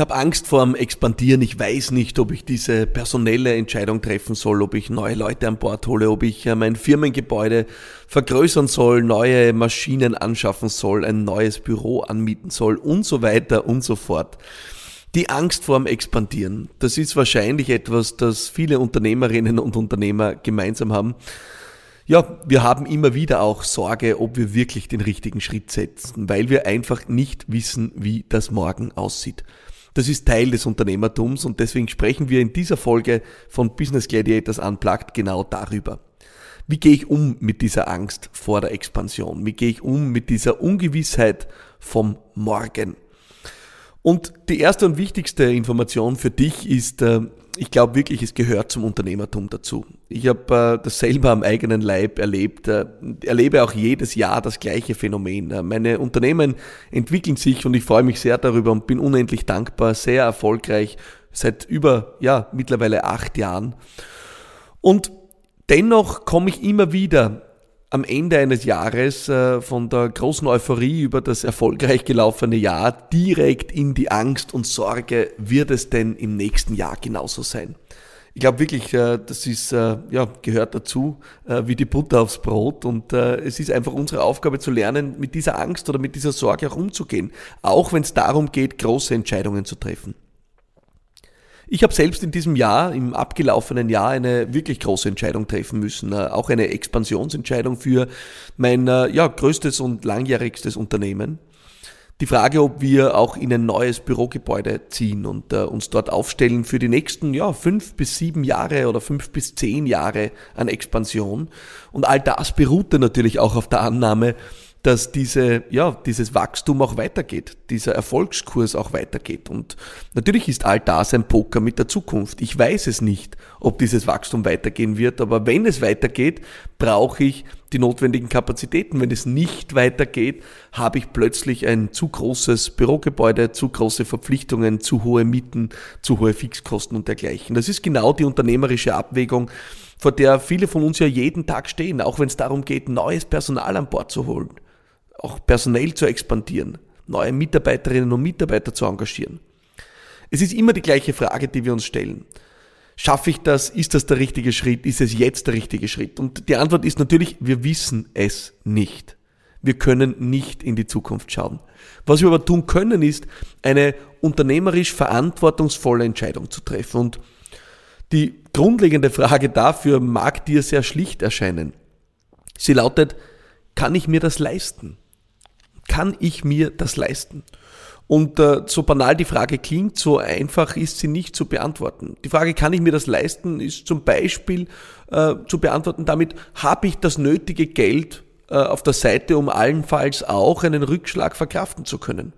Ich habe Angst vor dem Expandieren. Ich weiß nicht, ob ich diese personelle Entscheidung treffen soll, ob ich neue Leute an Bord hole, ob ich äh, mein Firmengebäude vergrößern soll, neue Maschinen anschaffen soll, ein neues Büro anmieten soll und so weiter und so fort. Die Angst vor dem Expandieren, das ist wahrscheinlich etwas, das viele Unternehmerinnen und Unternehmer gemeinsam haben. Ja, wir haben immer wieder auch Sorge, ob wir wirklich den richtigen Schritt setzen, weil wir einfach nicht wissen, wie das morgen aussieht. Das ist Teil des Unternehmertums und deswegen sprechen wir in dieser Folge von Business Gladiators Unplugged genau darüber. Wie gehe ich um mit dieser Angst vor der Expansion? Wie gehe ich um mit dieser Ungewissheit vom Morgen? Und die erste und wichtigste Information für dich ist, äh, ich glaube wirklich, es gehört zum Unternehmertum dazu. Ich habe äh, das selber am eigenen Leib erlebt, äh, erlebe auch jedes Jahr das gleiche Phänomen. Meine Unternehmen entwickeln sich und ich freue mich sehr darüber und bin unendlich dankbar, sehr erfolgreich seit über, ja, mittlerweile acht Jahren. Und dennoch komme ich immer wieder am Ende eines Jahres äh, von der großen Euphorie über das erfolgreich gelaufene Jahr direkt in die Angst und Sorge, wird es denn im nächsten Jahr genauso sein? Ich glaube wirklich, äh, das ist, äh, ja, gehört dazu, wie die Butter aufs Brot. Und es ist einfach unsere Aufgabe zu lernen, mit dieser Angst oder mit dieser Sorge auch umzugehen. Auch wenn es darum geht, große Entscheidungen zu treffen. Ich habe selbst in diesem Jahr, im abgelaufenen Jahr, eine wirklich große Entscheidung treffen müssen. Äh, auch eine Expansionsentscheidung für mein äh, ja, größtes und langjährigstes Unternehmen. Die Frage, ob wir auch in ein neues Bürogebäude ziehen und äh, uns dort aufstellen für die nächsten ja, fünf bis sieben Jahre oder fünf bis zehn Jahre an Expansion. Und all das beruhte natürlich auch auf der Annahme, dass diese, ja, dieses Wachstum auch weitergeht, dieser Erfolgskurs auch weitergeht. Und natürlich ist all das ein Poker mit der Zukunft. Ich weiß es nicht, ob dieses Wachstum weitergehen wird, aber wenn es weitergeht, brauche ich die notwendigen Kapazitäten. Wenn es nicht weitergeht, habe ich plötzlich ein zu großes Bürogebäude, zu große Verpflichtungen, zu hohe Mieten, zu hohe Fixkosten und dergleichen. Das ist genau die unternehmerische Abwägung, vor der viele von uns ja jeden Tag stehen, auch wenn es darum geht, neues Personal an Bord zu holen auch personell zu expandieren, neue Mitarbeiterinnen und Mitarbeiter zu engagieren. Es ist immer die gleiche Frage, die wir uns stellen. Schaffe ich das? Ist das der richtige Schritt? Ist es jetzt der richtige Schritt? Und die Antwort ist natürlich, wir wissen es nicht. Wir können nicht in die Zukunft schauen. Was wir aber tun können, ist, eine unternehmerisch verantwortungsvolle Entscheidung zu treffen. Und die grundlegende Frage dafür mag dir sehr schlicht erscheinen. Sie lautet, kann ich mir das leisten? Kann ich mir das leisten? Und äh, so banal die Frage klingt, so einfach ist sie nicht zu beantworten. Die Frage, kann ich mir das leisten, ist zum Beispiel äh, zu beantworten damit, habe ich das nötige Geld äh, auf der Seite, um allenfalls auch einen Rückschlag verkraften zu können?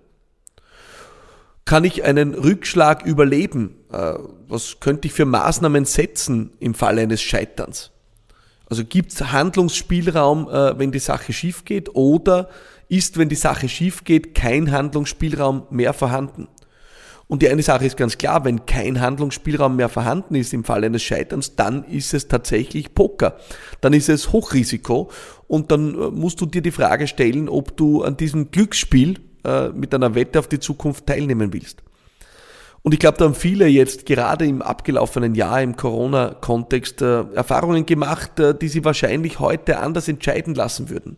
Kann ich einen Rückschlag überleben? Äh, was könnte ich für Maßnahmen setzen im Falle eines Scheiterns? Also gibt es Handlungsspielraum, äh, wenn die Sache schief geht, oder ist, wenn die Sache schief geht, kein Handlungsspielraum mehr vorhanden. Und die eine Sache ist ganz klar, wenn kein Handlungsspielraum mehr vorhanden ist im Fall eines Scheiterns, dann ist es tatsächlich Poker. Dann ist es Hochrisiko und dann äh, musst du dir die Frage stellen, ob du an diesem Glücksspiel äh, mit einer Wette auf die Zukunft teilnehmen willst. Und ich glaube, da haben viele jetzt gerade im abgelaufenen Jahr im Corona-Kontext äh, Erfahrungen gemacht, die sie wahrscheinlich heute anders entscheiden lassen würden.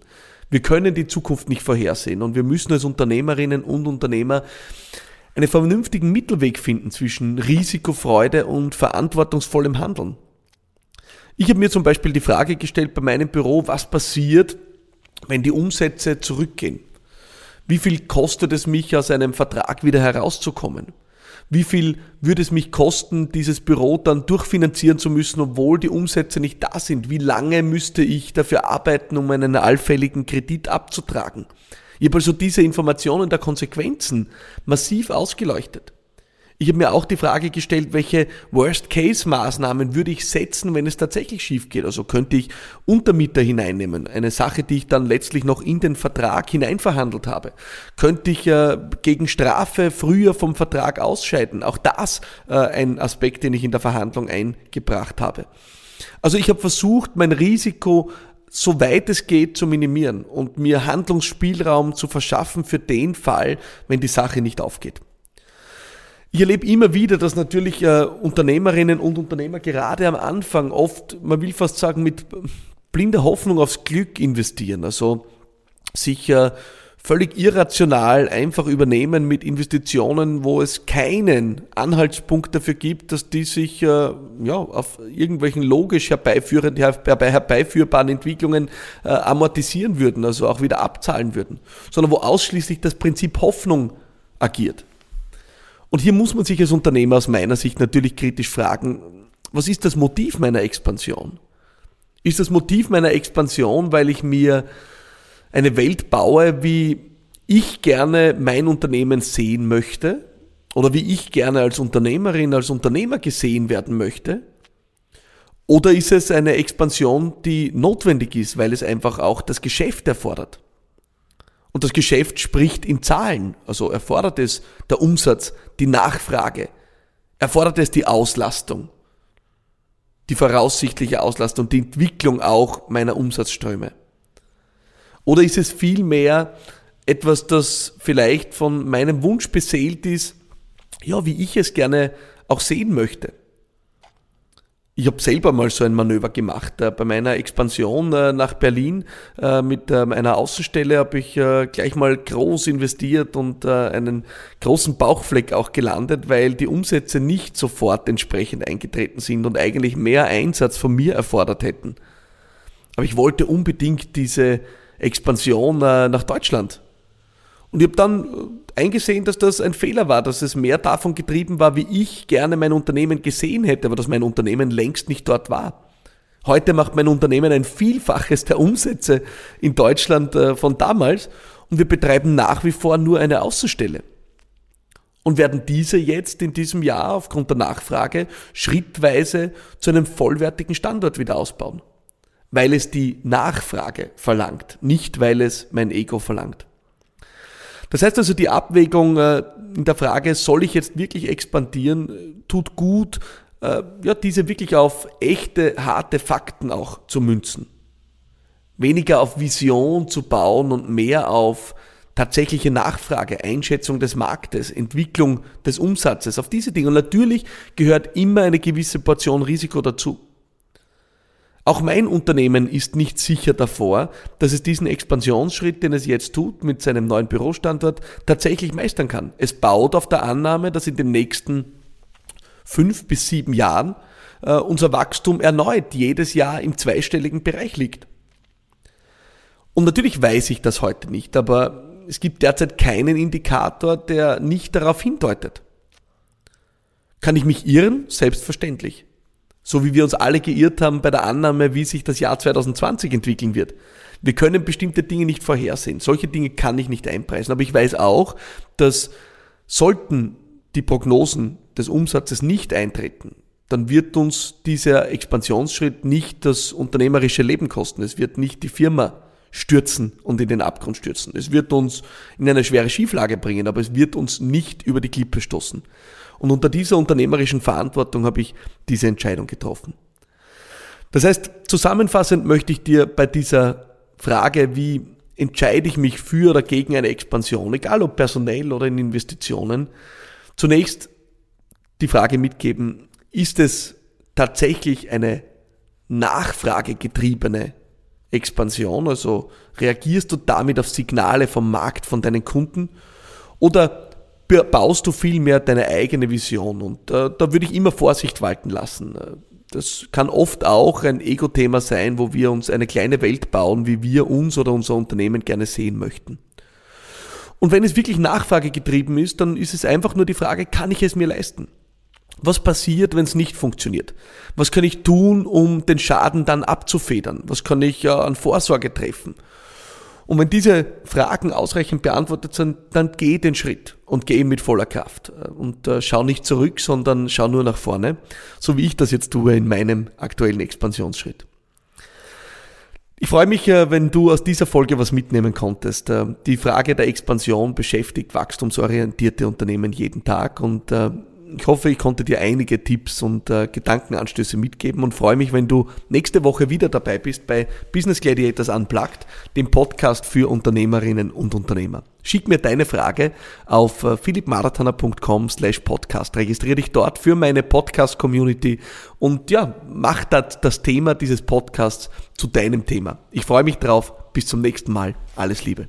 Wir können die Zukunft nicht vorhersehen und wir müssen als Unternehmerinnen und Unternehmer einen vernünftigen Mittelweg finden zwischen Risikofreude und verantwortungsvollem Handeln. Ich habe mir zum Beispiel die Frage gestellt bei meinem Büro, was passiert, wenn die Umsätze zurückgehen? Wie viel kostet es mich, aus einem Vertrag wieder herauszukommen? Wie viel würde es mich kosten, dieses Büro dann durchfinanzieren zu müssen, obwohl die Umsätze nicht da sind? Wie lange müsste ich dafür arbeiten, um einen allfälligen Kredit abzutragen? Ich habe also diese Informationen der Konsequenzen massiv ausgeleuchtet. Ich habe mir auch die Frage gestellt, welche Worst-Case-Maßnahmen würde ich setzen, wenn es tatsächlich schief geht. Also könnte ich Untermieter hineinnehmen, eine Sache, die ich dann letztlich noch in den Vertrag hineinverhandelt habe. Könnte ich äh, gegen Strafe früher vom Vertrag ausscheiden. Auch das äh, ein Aspekt, den ich in der Verhandlung eingebracht habe. Also ich habe versucht, mein Risiko so weit es geht zu minimieren und mir Handlungsspielraum zu verschaffen für den Fall, wenn die Sache nicht aufgeht. Ich erlebe immer wieder, dass natürlich äh, Unternehmerinnen und Unternehmer gerade am Anfang oft, man will fast sagen, mit blinder Hoffnung aufs Glück investieren. Also sich äh, völlig irrational einfach übernehmen mit Investitionen, wo es keinen Anhaltspunkt dafür gibt, dass die sich äh, ja, auf irgendwelchen logisch herbeiführbaren Entwicklungen äh, amortisieren würden, also auch wieder abzahlen würden, sondern wo ausschließlich das Prinzip Hoffnung agiert. Und hier muss man sich als Unternehmer aus meiner Sicht natürlich kritisch fragen, was ist das Motiv meiner Expansion? Ist das Motiv meiner Expansion, weil ich mir eine Welt baue, wie ich gerne mein Unternehmen sehen möchte oder wie ich gerne als Unternehmerin, als Unternehmer gesehen werden möchte? Oder ist es eine Expansion, die notwendig ist, weil es einfach auch das Geschäft erfordert? Und das Geschäft spricht in Zahlen. Also erfordert es der Umsatz, die Nachfrage, erfordert es die Auslastung, die voraussichtliche Auslastung, die Entwicklung auch meiner Umsatzströme. Oder ist es vielmehr etwas, das vielleicht von meinem Wunsch beseelt ist, ja, wie ich es gerne auch sehen möchte? Ich habe selber mal so ein Manöver gemacht. Äh, bei meiner Expansion äh, nach Berlin äh, mit ähm, einer Außenstelle habe ich gleich mal groß investiert und einen großen Bauchfleck auch gelandet, weil die Umsätze nicht sofort entsprechend eingetreten sind und eigentlich mehr Einsatz von mir erfordert hätten. Aber ich wollte unbedingt diese Expansion nach Deutschland. Und ich habe dann eingesehen, dass das ein Fehler war, dass es mehr davon getrieben war, wie ich gerne mein Unternehmen gesehen hätte, aber dass mein Unternehmen längst nicht dort war. Heute macht mein Unternehmen ein Vielfaches der Umsätze in Deutschland äh, von damals und wir betreiben nach wie vor nur eine Außenstelle. Und werden diese jetzt in diesem Jahr aufgrund der Nachfrage schrittweise zu einem vollwertigen Standort wieder ausbauen. Weil es die Nachfrage verlangt, nicht weil es mein Ego verlangt. Das heißt also, die Abwägung äh, in der Frage, soll ich jetzt wirklich expandieren, äh, tut gut, äh, ja, diese wirklich auf echte, harte Fakten auch zu münzen. Weniger auf Vision zu bauen und mehr auf tatsächliche Nachfrage, Einschätzung des Marktes, Entwicklung des Umsatzes, auf diese Dinge. Und natürlich gehört immer eine gewisse Portion Risiko dazu. Auch mein Unternehmen ist nicht sicher davor, dass es diesen Expansionsschritt, den es jetzt tut mit seinem neuen Bürostandort, tatsächlich meistern kann. Es baut auf der Annahme, dass in den nächsten fünf bis sieben Jahren äh, unser Wachstum erneut jedes Jahr im zweistelligen Bereich liegt. Und natürlich weiß ich das heute nicht, aber es gibt derzeit keinen Indikator, der nicht darauf hindeutet. Kann ich mich irren? Selbstverständlich. So wie wir uns alle geirrt haben bei der Annahme, wie sich das Jahr 2020 entwickeln wird. Wir können bestimmte Dinge nicht vorhersehen. Solche Dinge kann ich nicht einpreisen. Aber ich weiß auch, dass sollten die Prognosen des Umsatzes nicht eintreten, dann wird uns dieser Expansionsschritt nicht das unternehmerische Leben kosten. Es wird nicht die Firma stürzen und in den Abgrund stürzen. Es wird uns in eine schwere Schieflage bringen, aber es wird uns nicht über die Klippe stoßen. Und unter dieser unternehmerischen Verantwortung habe ich diese Entscheidung getroffen. Das heißt, zusammenfassend möchte ich dir bei dieser Frage, wie entscheide ich mich für oder gegen eine Expansion, egal ob personell oder in Investitionen, zunächst die Frage mitgeben, ist es tatsächlich eine nachfragegetriebene Expansion, also reagierst du damit auf Signale vom Markt, von deinen Kunden oder baust du vielmehr deine eigene Vision und äh, da würde ich immer Vorsicht walten lassen. Äh, das kann oft auch ein Ego-Thema sein, wo wir uns eine kleine Welt bauen, wie wir uns oder unser Unternehmen gerne sehen möchten. Und wenn es wirklich nachfragegetrieben ist, dann ist es einfach nur die Frage, kann ich es mir leisten? Was passiert, wenn es nicht funktioniert? Was kann ich tun, um den Schaden dann abzufedern? Was kann ich äh, an Vorsorge treffen? Und wenn diese Fragen ausreichend beantwortet sind, dann geh den Schritt und geh mit voller Kraft. Und äh, schau nicht zurück, sondern schau nur nach vorne, so wie ich das jetzt tue in meinem aktuellen Expansionsschritt. Ich freue mich, äh, wenn du aus dieser Folge was mitnehmen konntest. Äh, die Frage der Expansion beschäftigt wachstumsorientierte Unternehmen jeden Tag und ich hoffe, ich konnte dir einige Tipps und äh, Gedankenanstöße mitgeben und freue mich, wenn du nächste Woche wieder dabei bist bei Business Gladiators Unplugged, dem Podcast für Unternehmerinnen und Unternehmer. Schick mir deine Frage auf äh, philippmarathoner.com slash podcast. Registriere dich dort für meine Podcast-Community und ja, mach das, das Thema dieses Podcasts zu deinem Thema. Ich freue mich drauf. Bis zum nächsten Mal. Alles Liebe.